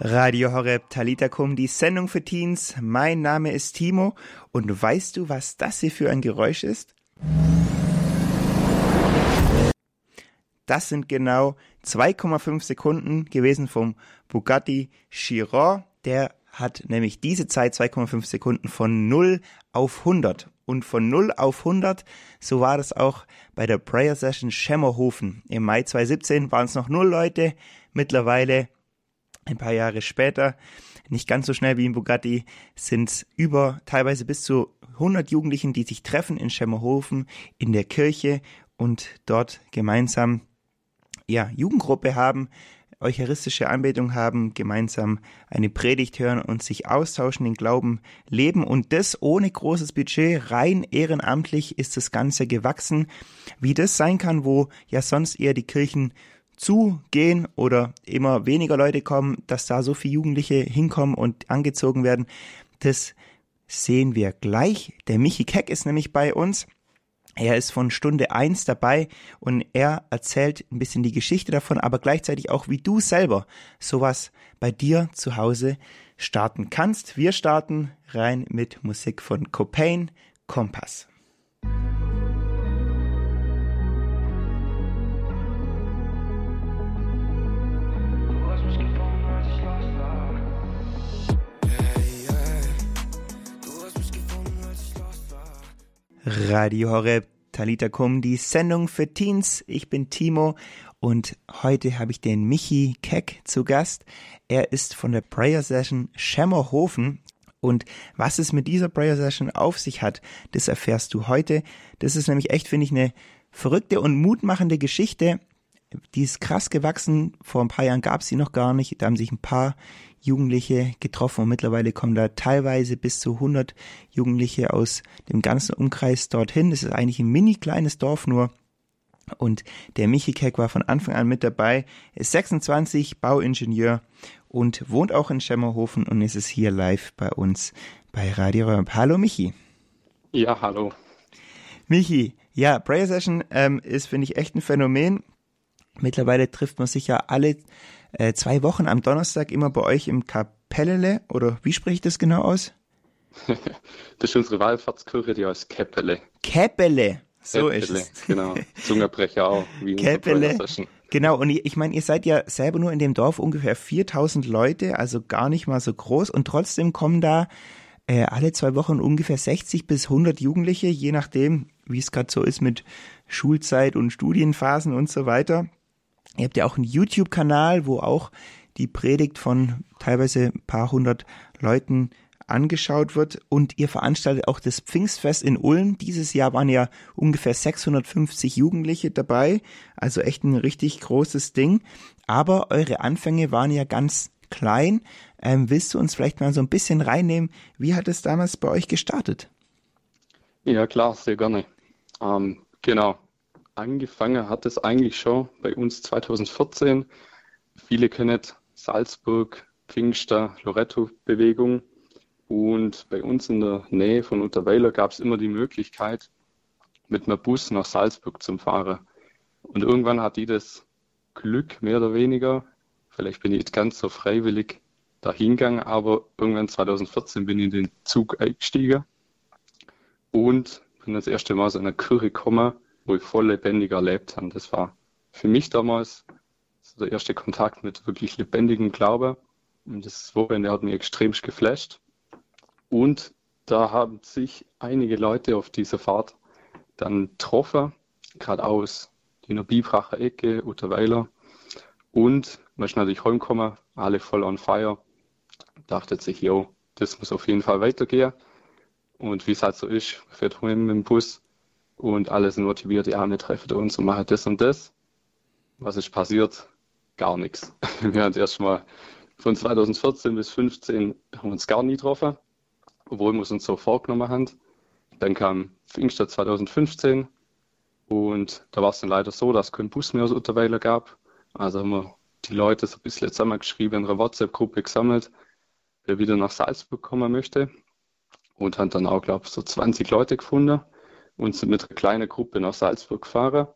Radio Horeb Talitakum, die Sendung für Teens. Mein Name ist Timo und weißt du, was das hier für ein Geräusch ist? Das sind genau 2,5 Sekunden gewesen vom Bugatti Chiron. Der hat nämlich diese Zeit 2,5 Sekunden von 0 auf 100. Und von 0 auf 100, so war das auch bei der Prayer Session Schemmerhofen. Im Mai 2017 waren es noch 0 Leute. Mittlerweile ein paar Jahre später, nicht ganz so schnell wie in Bugatti, sind über teilweise bis zu 100 Jugendlichen, die sich treffen in Schemmerhofen in der Kirche und dort gemeinsam ja, Jugendgruppe haben, eucharistische Anbetung haben, gemeinsam eine Predigt hören und sich austauschen, den Glauben leben. Und das ohne großes Budget, rein ehrenamtlich ist das Ganze gewachsen, wie das sein kann, wo ja sonst eher die Kirchen zugehen oder immer weniger Leute kommen, dass da so viele Jugendliche hinkommen und angezogen werden, das sehen wir gleich. Der Michi Keck ist nämlich bei uns. Er ist von Stunde eins dabei und er erzählt ein bisschen die Geschichte davon, aber gleichzeitig auch, wie du selber sowas bei dir zu Hause starten kannst. Wir starten rein mit Musik von Copain Kompass. Radio Horeb Talita Kum, die Sendung für Teens. Ich bin Timo und heute habe ich den Michi Keck zu Gast. Er ist von der Prayer Session Schemmerhofen und was es mit dieser Prayer Session auf sich hat, das erfährst du heute. Das ist nämlich echt, finde ich, eine verrückte und mutmachende Geschichte. Die ist krass gewachsen. Vor ein paar Jahren gab es sie noch gar nicht. Da haben sich ein paar Jugendliche getroffen und mittlerweile kommen da teilweise bis zu 100 Jugendliche aus dem ganzen Umkreis dorthin. Das ist eigentlich ein mini kleines Dorf nur. Und der Michi Keck war von Anfang an mit dabei, ist 26, Bauingenieur und wohnt auch in Schemmerhofen und ist es hier live bei uns bei Radio Römp. Hallo Michi. Ja, hallo. Michi, ja, Prayer Session ähm, ist, finde ich, echt ein Phänomen. Mittlerweile trifft man sich ja alle äh, zwei Wochen am Donnerstag immer bei euch im Kapellele, oder wie spreche ich das genau aus? das ist unsere Wallfahrtskirche, die heißt Käppele. Käppele, so Käppele, ist es. genau. Zungerbrecher auch, wie genau. Und ich meine, ihr seid ja selber nur in dem Dorf ungefähr 4000 Leute, also gar nicht mal so groß und trotzdem kommen da äh, alle zwei Wochen ungefähr 60 bis 100 Jugendliche, je nachdem, wie es gerade so ist mit Schulzeit und Studienphasen und so weiter. Ihr habt ja auch einen YouTube-Kanal, wo auch die Predigt von teilweise ein paar hundert Leuten angeschaut wird und ihr veranstaltet auch das Pfingstfest in Ulm. Dieses Jahr waren ja ungefähr 650 Jugendliche dabei, also echt ein richtig großes Ding. Aber eure Anfänge waren ja ganz klein. Ähm, willst du uns vielleicht mal so ein bisschen reinnehmen? Wie hat es damals bei euch gestartet? Ja, klar, sehr gerne. Ähm, genau. Angefangen hat es eigentlich schon bei uns 2014. Viele kennen Salzburg, Pfingster, Loretto-Bewegung. Und bei uns in der Nähe von Unterweiler gab es immer die Möglichkeit, mit einem Bus nach Salzburg zu fahren. Und irgendwann hat die das Glück, mehr oder weniger, vielleicht bin ich nicht ganz so freiwillig dahingegangen, aber irgendwann 2014 bin ich in den Zug eingestiegen und bin das erste Mal aus einer Kirche gekommen, wo ich voll lebendig erlebt habe. Das war für mich damals so der erste Kontakt mit wirklich lebendigem Glaube. Und das Wochenende hat mich extrem geflasht. Und da haben sich einige Leute auf dieser Fahrt dann getroffen, gerade aus die Bibracher Ecke, Utterweiler. Und man ist natürlich heimgekommen, alle voll on fire. Dachte sich, jo, das muss auf jeden Fall weitergehen. Und wie es halt so ist, fährt heim mit dem Bus und alle sind motiviert, ja, wir treffen uns und machen das und das. Was ist passiert? Gar nichts. Wir haben erstmal von 2014 bis 2015 haben wir uns gar nie getroffen, obwohl wir es uns so vorgenommen haben. Dann kam Pfingster 2015 und da war es dann leider so, dass es keinen Bus mehr aus Unterweiler gab. Also haben wir die Leute so ein bisschen zusammengeschrieben, in einer WhatsApp-Gruppe gesammelt, wer wieder nach Salzburg kommen möchte. Und haben dann auch, glaube ich, so 20 Leute gefunden und sind mit einer kleinen Gruppe nach Salzburg gefahren.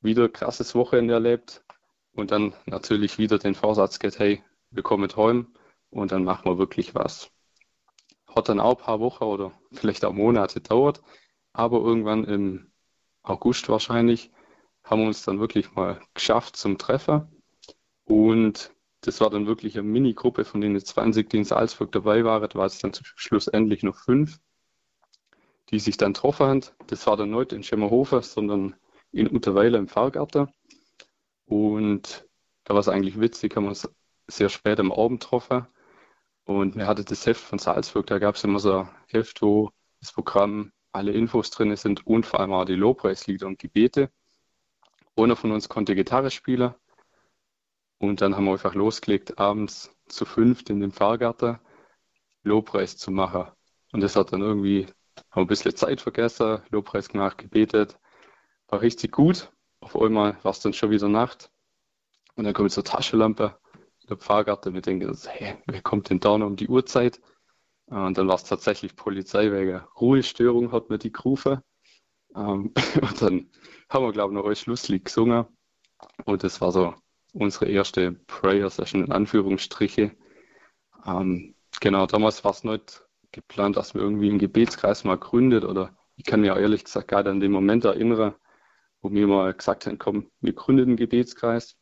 Wieder krasses Wochenende erlebt und dann natürlich wieder den Vorsatz geht, hey, wir kommen heim und dann machen wir wirklich was. Hat dann auch ein paar Wochen oder vielleicht auch Monate dauert, aber irgendwann im August wahrscheinlich haben wir uns dann wirklich mal geschafft zum Treffen und das war dann wirklich eine Mini-Gruppe von den 20, die in Salzburg dabei waren, da war es dann schlussendlich noch fünf, die sich dann getroffen haben. Das war dann nicht in Schemmerhofer, sondern in Unterweiler im Pfarrgarten. Und da war es eigentlich witzig, haben wir uns sehr spät am Abend getroffen. Und wir hatten das Heft von Salzburg, da gab es immer so ein Heft, wo das Programm, alle Infos drin sind und vor allem auch die Lobpreislieder und Gebete. Einer von uns konnte Gitarre spielen und dann haben wir einfach losgelegt, abends zu fünft in dem Fahrgarten Lobpreis zu machen. Und das hat dann irgendwie, haben wir ein bisschen Zeit vergessen, Lobpreis gemacht, gebetet. War richtig gut. Auf einmal war es dann schon wieder Nacht. Und dann kommt so eine Taschenlampe in der Fahrgarten. Wir denken, hey, wer kommt denn da noch um die Uhrzeit? Und dann war es tatsächlich Polizei wegen Ruhestörung, hat mir die gerufen. Ähm, und dann haben wir, glaube ich, noch ein Schlusslied gesungen. Und das war so unsere erste Prayer Session in Anführungsstriche. Ähm, genau, damals war es nicht geplant, dass wir irgendwie einen Gebetskreis mal gründet oder ich kann mir ehrlich gesagt gerade an den Moment erinnern, wo wir mal gesagt haben, komm, wir gründen einen Gebetskreis.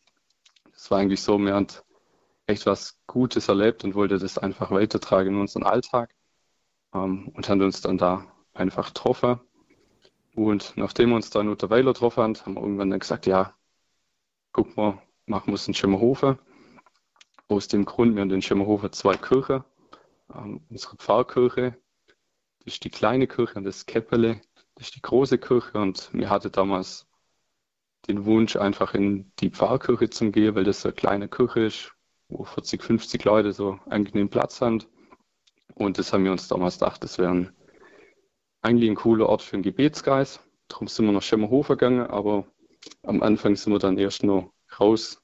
Das war eigentlich so, wir haben echt was Gutes erlebt und wollte das einfach weitertragen in unseren Alltag ähm, und haben uns dann da einfach getroffen. Und nachdem wir uns dann unter Weiler getroffen haben, haben wir irgendwann dann gesagt, ja, guck mal, machen wir es in Schimmerhofen. Aus dem Grund, wir haben in Schimmerhofen zwei Kirchen. Ähm, unsere Pfarrkirche, das ist die kleine Kirche und das Käppele, das ist die große Kirche. Und wir hatten damals den Wunsch, einfach in die Pfarrkirche zu gehen, weil das eine kleine Kirche ist, wo 40, 50 Leute so angenehm Platz haben. Und das haben wir uns damals gedacht, das wäre eigentlich ein cooler Ort für einen Gebetskreis. Darum sind wir nach Schemmerhofer gegangen, aber am Anfang sind wir dann erst noch raus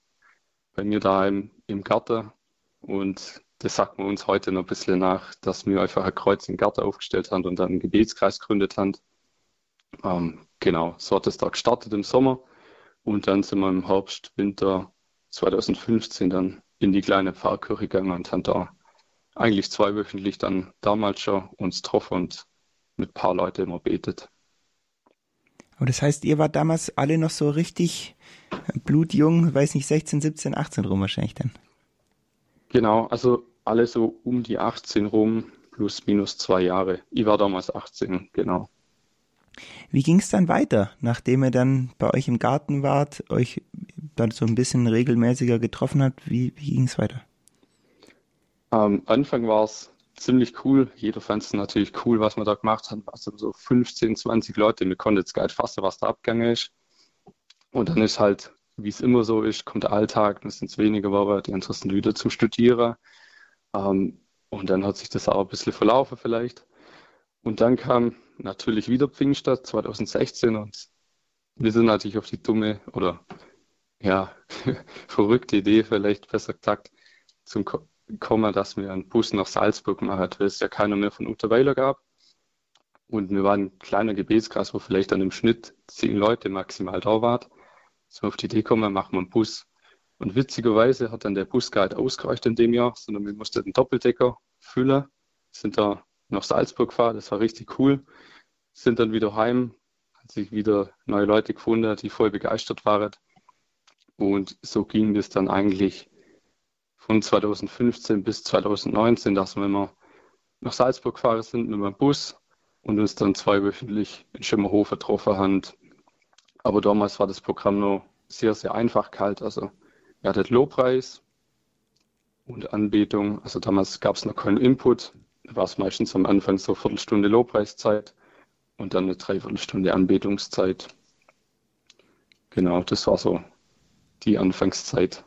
bei mir da im, im Garten und das sagt man uns heute noch ein bisschen nach, dass wir einfach ein Kreuz im Garten aufgestellt haben und dann einen Gebetskreis gegründet haben. Ähm, genau, so hat es da gestartet im Sommer und dann sind wir im Herbst, Winter 2015 dann in die kleine Pfarrkirche gegangen und haben da eigentlich zweiwöchentlich dann damals schon uns getroffen und mit ein paar Leuten immer betet. Aber das heißt, ihr wart damals alle noch so richtig blutjung, weiß nicht, 16, 17, 18 rum wahrscheinlich dann. Genau, also alle so um die 18 rum, plus minus zwei Jahre. Ich war damals 18, genau. Wie ging es dann weiter, nachdem ihr dann bei euch im Garten wart, euch dann so ein bisschen regelmäßiger getroffen habt? Wie, wie ging es weiter? Am Anfang war es ziemlich cool. Jeder fand es natürlich cool, was wir da gemacht haben. Also so 15, 20 Leute. Wir konnten jetzt gar nicht fassen, was da abgegangen ist. Und dann ist halt, wie es immer so ist, kommt der Alltag, dann sind es weniger Wochen, die anderen sind wieder zum Studieren. Ähm, und dann hat sich das auch ein bisschen verlaufen vielleicht. Und dann kam natürlich wieder Pfingstadt 2016 und wir sind natürlich auf die dumme oder ja, verrückte Idee vielleicht besser gesagt zum kommen, dass wir einen Bus nach Salzburg machen, weil es ja keiner mehr von Unterweiler gab. Und wir waren ein kleiner Gebetskreis, wo vielleicht dann im Schnitt zehn Leute maximal da waren. So auf die Idee kommen, machen wir einen Bus. Und witzigerweise hat dann der Bus gar nicht ausgereicht in dem Jahr, sondern wir mussten den Doppeldecker füllen, sind da nach Salzburg gefahren, das war richtig cool, sind dann wieder heim, hat sich wieder neue Leute gefunden, die voll begeistert waren. Und so ging das dann eigentlich von 2015 bis 2019, dass wir immer nach Salzburg gefahren sind mit dem Bus und uns dann zweiwöchentlich in Schimmerhofen getroffen haben. Aber damals war das Programm noch sehr, sehr einfach kalt. Also wir hatten Lobpreis und Anbetung. Also damals gab es noch keinen Input. Da war es meistens am Anfang so eine Viertelstunde Lobpreiszeit und dann eine Dreiviertelstunde Anbetungszeit. Genau, das war so die Anfangszeit.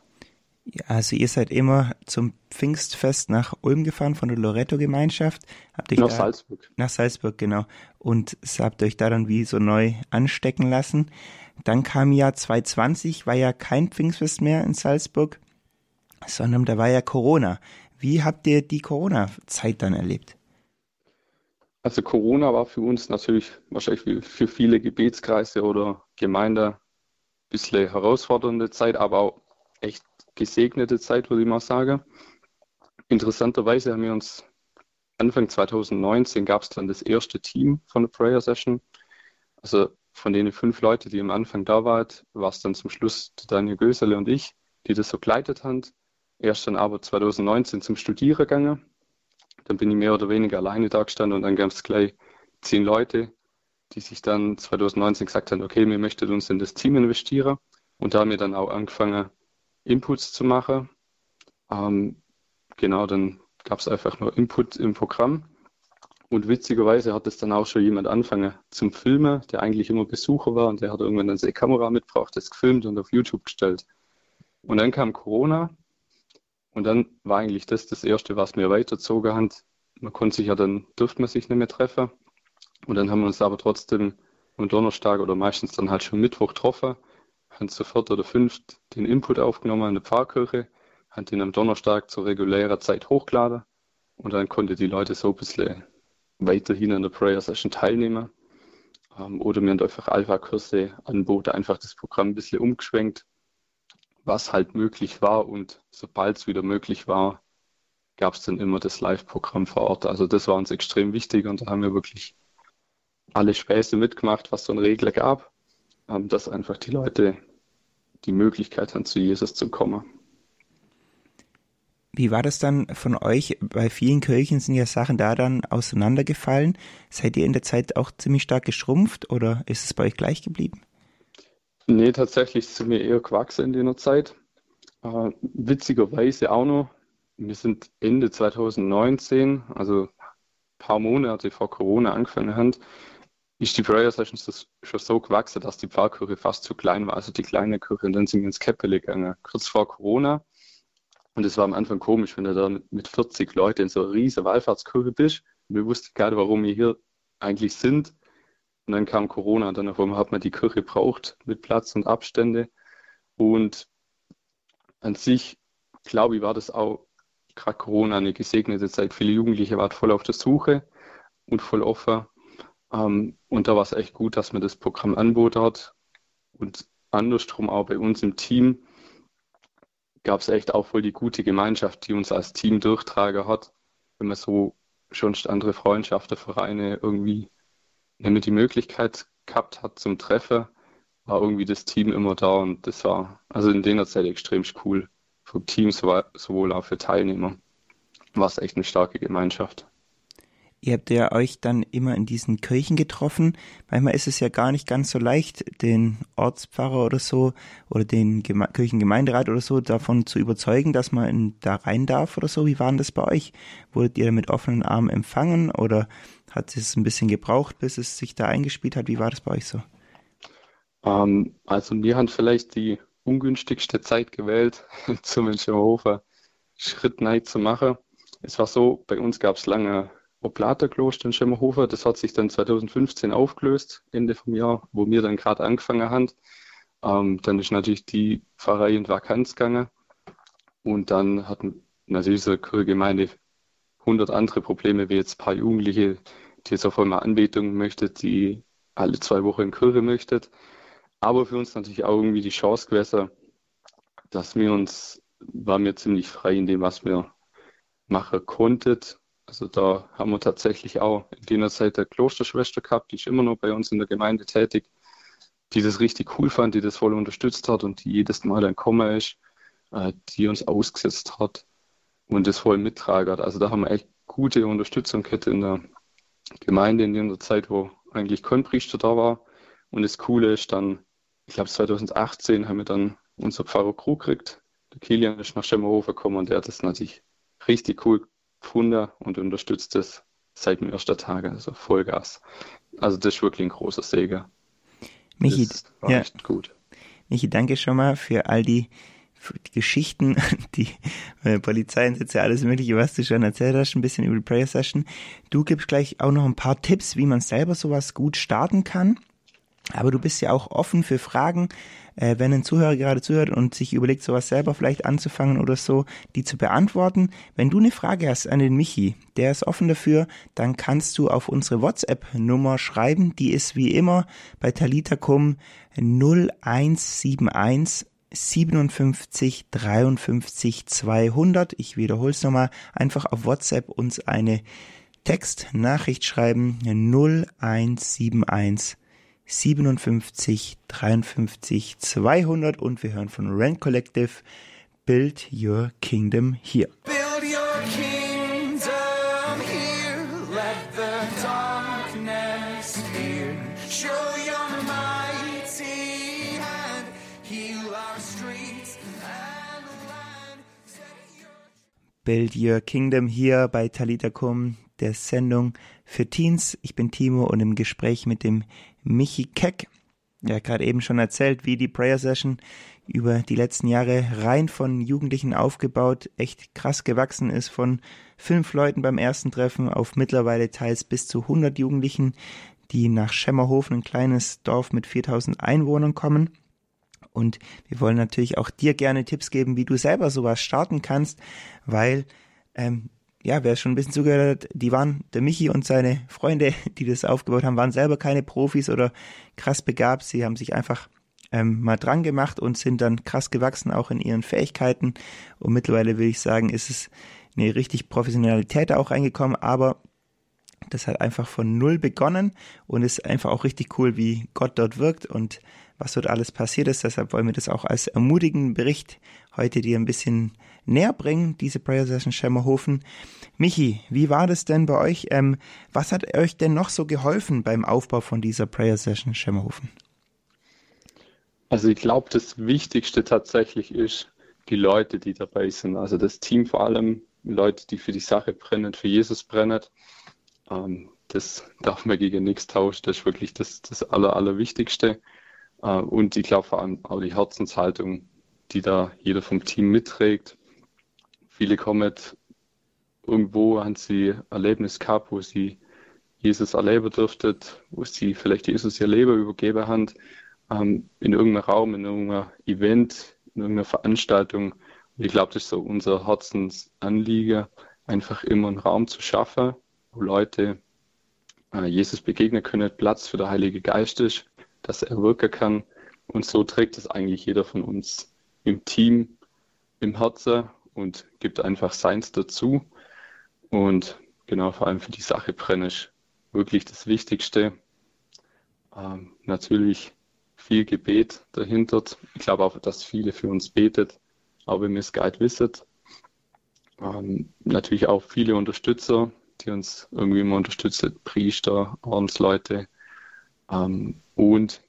Ja, also ihr seid immer zum Pfingstfest nach Ulm gefahren von der Loretto-Gemeinschaft. nach Salzburg. Nach Salzburg, genau. Und habt euch da dann wie so neu anstecken lassen. Dann kam ja 2020, war ja kein Pfingstfest mehr in Salzburg, sondern da war ja Corona. Wie habt ihr die Corona-Zeit dann erlebt? Also Corona war für uns natürlich wahrscheinlich für viele Gebetskreise oder Gemeinden ein bisschen herausfordernde Zeit, aber auch echt gesegnete Zeit, würde ich mal sagen. interessanterweise haben wir uns Anfang 2019 gab es dann das erste Team von der Prayer Session. Also von den fünf Leuten, die am Anfang da waren, war es dann zum Schluss Daniel Gösele und ich, die das so geleitet haben. Erst dann aber 2019 zum Studieren gegangen. Dann bin ich mehr oder weniger alleine da gestanden und dann gab es gleich zehn Leute, die sich dann 2019 gesagt haben, okay, wir möchten uns in das Team investieren. Und da haben wir dann auch angefangen, Inputs zu machen. Ähm, genau, dann gab es einfach nur Input im Programm. Und witzigerweise hat es dann auch schon jemand angefangen zum Filmen, der eigentlich immer Besucher war und der hat irgendwann dann seine Kamera mitgebracht, das gefilmt und auf YouTube gestellt. Und dann kam Corona und dann war eigentlich das das Erste, was mir weitergezogen hat. Man konnte sich ja dann, durfte man sich nicht mehr treffen. Und dann haben wir uns aber trotzdem am Donnerstag oder meistens dann halt schon Mittwoch getroffen, haben sofort oder fünft den Input aufgenommen in der Pfarrkirche hat ihn am Donnerstag zur regulären Zeit hochgeladen und dann konnte die Leute so ein bisschen weiterhin an der Prayer Session teilnehmen. Ähm, oder mir haben einfach Alpha-Kurse anboten, einfach das Programm ein bisschen umgeschwenkt, was halt möglich war und sobald es wieder möglich war, gab es dann immer das Live-Programm vor Ort. Also das war uns extrem wichtig und da haben wir wirklich alle Späße mitgemacht, was so ein Regler gab, ähm, dass einfach die Leute die Möglichkeit haben, zu Jesus zu kommen. Wie war das dann von euch? Bei vielen Kirchen sind ja Sachen da dann auseinandergefallen. Seid ihr in der Zeit auch ziemlich stark geschrumpft oder ist es bei euch gleich geblieben? Nee, tatsächlich sind wir eher gewachsen in der Zeit. Äh, witzigerweise auch noch, wir sind Ende 2019, also ein paar Monate vor Corona angefangen haben, ist die Prayer Sessions schon so gewachsen, dass die Pfarrkirche fast zu klein war, also die kleine Kirche. Und dann sind wir ins Käppele gegangen, kurz vor Corona. Und es war am Anfang komisch, wenn du da mit 40 Leuten in so einer riesen Wallfahrtskirche bist. Und wir wussten gerade, warum wir hier eigentlich sind. Und dann kam Corona und dann auf einmal hat man die Kirche braucht mit Platz und Abstände. Und an sich, glaube ich, war das auch gerade Corona eine gesegnete Zeit. Viele Jugendliche waren voll auf der Suche und voll offen. Ähm, und da war es echt gut, dass man das Programm anbot hat. Und andersrum auch bei uns im Team gab es echt auch voll die gute Gemeinschaft, die uns als Team durchtragen hat. Wenn man so schon andere Freundschaften, Vereine irgendwie nicht die Möglichkeit gehabt hat zum Treffen, war irgendwie das Team immer da und das war also in der Zeit extrem cool. Für Teams sowohl auch für Teilnehmer. War es echt eine starke Gemeinschaft. Ihr habt ja euch dann immer in diesen Kirchen getroffen. Manchmal ist es ja gar nicht ganz so leicht, den Ortspfarrer oder so oder den Geme Kirchengemeinderat oder so davon zu überzeugen, dass man in, da rein darf oder so. Wie war denn das bei euch? Wurdet ihr mit offenen Armen empfangen oder hat es ein bisschen gebraucht, bis es sich da eingespielt hat? Wie war das bei euch so? Ähm, also wir haben vielleicht die ungünstigste Zeit gewählt, zum Schirmhofer Schritt nein zu machen. Es war so, bei uns gab es lange Oblaterkloster in Schemmerhofer. Das hat sich dann 2015 aufgelöst, Ende vom Jahr, wo wir dann gerade angefangen haben. Ähm, dann ist natürlich die Pfarrei in Vakanz gegangen. Und dann hatten natürlich so eine Gemeinde 100 andere Probleme, wie jetzt ein paar Jugendliche, die jetzt auf einmal Anbetung möchten, die alle zwei Wochen in Kirche möchten. Aber für uns natürlich auch irgendwie die Chance gewesen, dass wir uns, waren wir ziemlich frei in dem, was wir machen konnten also da haben wir tatsächlich auch in jener Zeit der Klosterschwester gehabt, die ist immer noch bei uns in der Gemeinde tätig, die das richtig cool fand, die das voll unterstützt hat und die jedes Mal ein Komma ist, äh, die uns ausgesetzt hat und das voll mittragen hat. Also da haben wir echt gute Unterstützung gehabt in der Gemeinde in der Zeit, wo eigentlich kein Priester da war. Und das Coole ist dann, ich glaube 2018 haben wir dann unser Pfarrer Krug gekriegt. Der Kilian ist nach Schemmerhofer gekommen und der hat das natürlich richtig cool gefunden und unterstützt es seit dem ersten Tag, also Vollgas. Also das ist wirklich ein großer Segen. Michi, das war ja. echt gut. Michi, danke schon mal für all die, für die Geschichten, die äh, Polizeieinsätze, alles mögliche, was du schon erzählt hast, ein bisschen über die Prayer Session. Du gibst gleich auch noch ein paar Tipps, wie man selber sowas gut starten kann. Aber du bist ja auch offen für Fragen, äh, wenn ein Zuhörer gerade zuhört und sich überlegt, sowas selber vielleicht anzufangen oder so, die zu beantworten. Wenn du eine Frage hast an den Michi, der ist offen dafür, dann kannst du auf unsere WhatsApp-Nummer schreiben. Die ist wie immer bei Talitacum 0171 57 53 200. Ich wiederhole es nochmal. Einfach auf WhatsApp uns eine Textnachricht schreiben 0171 57 53 200 und wir hören von Rent Collective Build Your Kingdom here. Build your kingdom here, let the darkness fear. Show your mighty hand, heal our streets and land. Build Your Kingdom hier bei Talita Kum, der Sendung für Teens. Ich bin Timo und im Gespräch mit dem Michi Keck. Ja, gerade eben schon erzählt, wie die Prayer Session über die letzten Jahre rein von Jugendlichen aufgebaut, echt krass gewachsen ist von fünf Leuten beim ersten Treffen auf mittlerweile teils bis zu 100 Jugendlichen, die nach Schemmerhofen, ein kleines Dorf mit 4000 Einwohnern kommen. Und wir wollen natürlich auch dir gerne Tipps geben, wie du selber sowas starten kannst, weil ähm, ja, wer schon ein bisschen zugehört hat, die waren, der Michi und seine Freunde, die das aufgebaut haben, waren selber keine Profis oder krass begabt. Sie haben sich einfach ähm, mal dran gemacht und sind dann krass gewachsen, auch in ihren Fähigkeiten. Und mittlerweile will ich sagen, ist es eine richtig Professionalität auch reingekommen, aber das hat einfach von null begonnen und ist einfach auch richtig cool, wie Gott dort wirkt und was dort alles passiert ist. Deshalb wollen wir das auch als ermutigenden Bericht heute dir ein bisschen näher bringen, diese Prayer Session Schemmerhofen. Michi, wie war das denn bei euch? Ähm, was hat euch denn noch so geholfen beim Aufbau von dieser Prayer Session Schemmerhofen? Also ich glaube, das Wichtigste tatsächlich ist die Leute, die dabei sind. Also das Team vor allem, Leute, die für die Sache brennen, für Jesus brennen. Ähm, das darf man gegen nichts tauschen. Das ist wirklich das, das Aller, Allerwichtigste. Äh, und ich glaube vor allem auch die Herzenshaltung, die da jeder vom Team mitträgt. Viele kommen irgendwo, haben sie Erlebnis gehabt, wo sie Jesus erleben durften, wo sie vielleicht Jesus ihr Leben übergeben haben, ähm, in irgendeinem Raum, in irgendeinem Event, in irgendeiner Veranstaltung. Und ich glaube, das ist so unser Herzensanliegen, einfach immer einen Raum zu schaffen, wo Leute äh, Jesus begegnen können, Platz für den Heilige Geist ist, dass er wirken kann. Und so trägt es eigentlich jeder von uns im Team, im Herzen und gibt einfach seins dazu. Und genau, vor allem für die Sache brenne ich wirklich das Wichtigste. Ähm, natürlich viel Gebet dahinter. Ich glaube auch, dass viele für uns betet, auch wenn wir es gar nicht wissen. Ähm, natürlich auch viele Unterstützer, die uns irgendwie immer unterstützen, Priester, Ordensleute. Ähm, und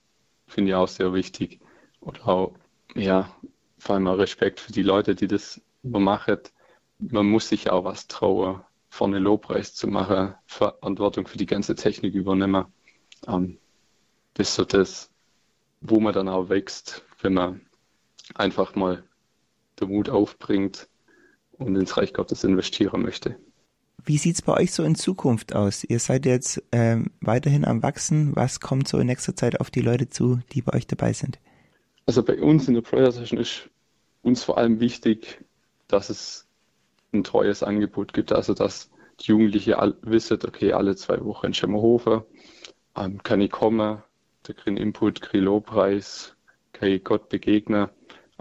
finde ich auch sehr wichtig. Oder auch, ja, vor allem auch Respekt für die Leute, die das machen. Man muss sich auch was trauen, vorne Lobpreis zu machen, Verantwortung für die ganze Technik übernehmen. Ähm, das ist so das, wo man dann auch wächst, wenn man einfach mal den Mut aufbringt und ins Reich Gottes investieren möchte. Wie sieht es bei euch so in Zukunft aus? Ihr seid jetzt ähm, weiterhin am Wachsen. Was kommt so in nächster Zeit auf die Leute zu, die bei euch dabei sind? Also bei uns in der Prayer Session ist uns vor allem wichtig, dass es ein treues Angebot gibt. Also dass die Jugendliche wissen, okay, alle zwei Wochen in Schemmerhofer ähm, kann ich kommen, da kriege Input, kriege Lobpreis, kann ich Gott begegnen.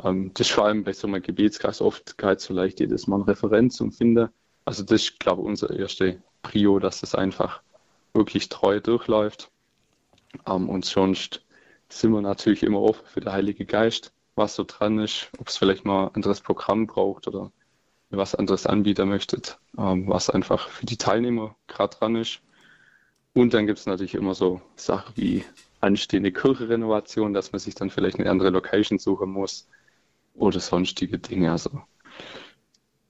Ähm, das ist vor allem bei so einem Gebetskreis oft gar nicht so leicht, jedes Mal eine Referenz zu finden. Also das ist, glaube ich, unser erste Prio, dass es einfach wirklich treu durchläuft. Ähm, und sonst sind wir natürlich immer offen für den Heiligen Geist, was so dran ist, ob es vielleicht mal ein anderes Programm braucht oder was anderes anbieten möchtet, ähm, was einfach für die Teilnehmer gerade dran ist. Und dann gibt es natürlich immer so Sachen wie anstehende Kirchenrenovation, dass man sich dann vielleicht eine andere Location suchen muss oder sonstige Dinge. Also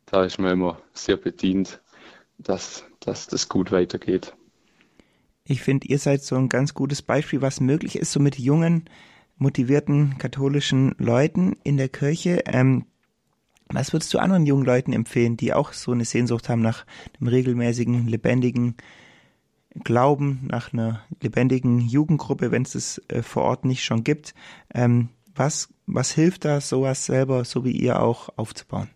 da ist man immer sehr bedient, dass, dass das gut weitergeht. Ich finde, ihr seid so ein ganz gutes Beispiel, was möglich ist, so mit jungen, motivierten katholischen Leuten in der Kirche. Ähm, was würdest du anderen jungen Leuten empfehlen, die auch so eine Sehnsucht haben nach einem regelmäßigen, lebendigen Glauben, nach einer lebendigen Jugendgruppe, wenn es es äh, vor Ort nicht schon gibt? Ähm, was, was hilft da, sowas selber, so wie ihr auch, aufzubauen?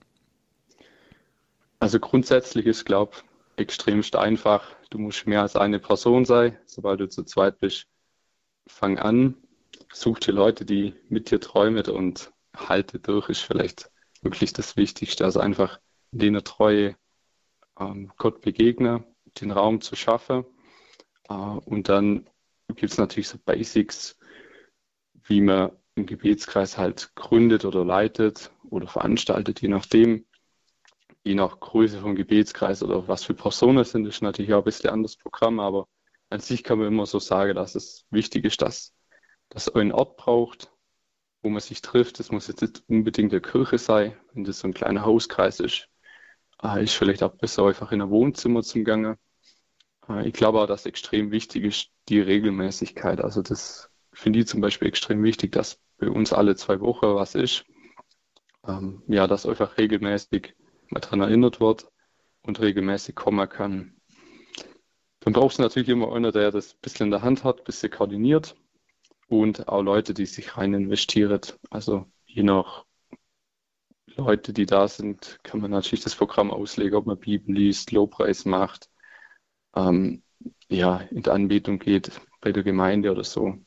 Also grundsätzlich ist, glaube ich, extremst einfach. Du musst mehr als eine Person sein. Sobald du zu zweit bist, fang an, such dir Leute, die mit dir träumen und halte durch, ist vielleicht wirklich das Wichtigste. Also einfach in der Treue ähm, Gott begegnen, den Raum zu schaffen. Äh, und dann gibt es natürlich so Basics, wie man einen Gebetskreis halt gründet oder leitet oder veranstaltet, je nachdem, je nach Größe vom Gebetskreis oder was für Personen sind, ist natürlich auch ein bisschen anderes Programm, aber an sich kann man immer so sagen, dass es wichtig ist, dass das einen Ort braucht, wo man sich trifft. Das muss jetzt nicht unbedingt eine Kirche sein, wenn das so ein kleiner Hauskreis ist. Äh, ist vielleicht auch besser einfach in ein Wohnzimmer zum Gange. Äh, ich glaube auch, dass extrem wichtig ist die Regelmäßigkeit. Also das finde ich zum Beispiel extrem wichtig, dass bei uns alle zwei Wochen was ist. Ähm, ja, dass einfach regelmäßig mal daran erinnert wird und regelmäßig kommen kann. Dann brauchst du natürlich immer einer, der das ein bisschen in der Hand hat, ein bisschen koordiniert und auch Leute, die sich rein investieren. Also je nach Leute, die da sind, kann man natürlich das Programm auslegen, ob man Bibel liest, Lobpreis macht, ähm, ja, in der Anbetung geht bei der Gemeinde oder so.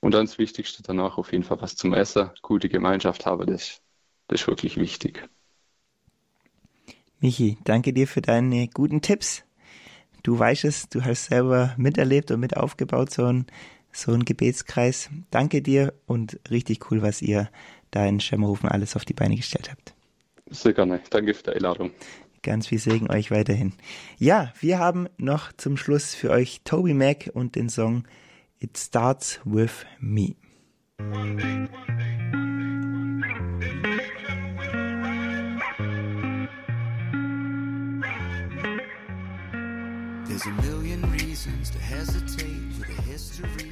Und dann das Wichtigste danach auf jeden Fall was zum Essen, gute Gemeinschaft habe, das, das ist wirklich wichtig. Michi, danke dir für deine guten Tipps. Du weißt es, du hast selber miterlebt und mit aufgebaut, so ein, so ein Gebetskreis. Danke dir und richtig cool, was ihr da in Schemmerhofen alles auf die Beine gestellt habt. Sehr gerne. Danke für die Einladung. Ganz viel Segen euch weiterhin. Ja, wir haben noch zum Schluss für euch Toby Mac und den Song It Starts With Me. There's a million to hesitate with a history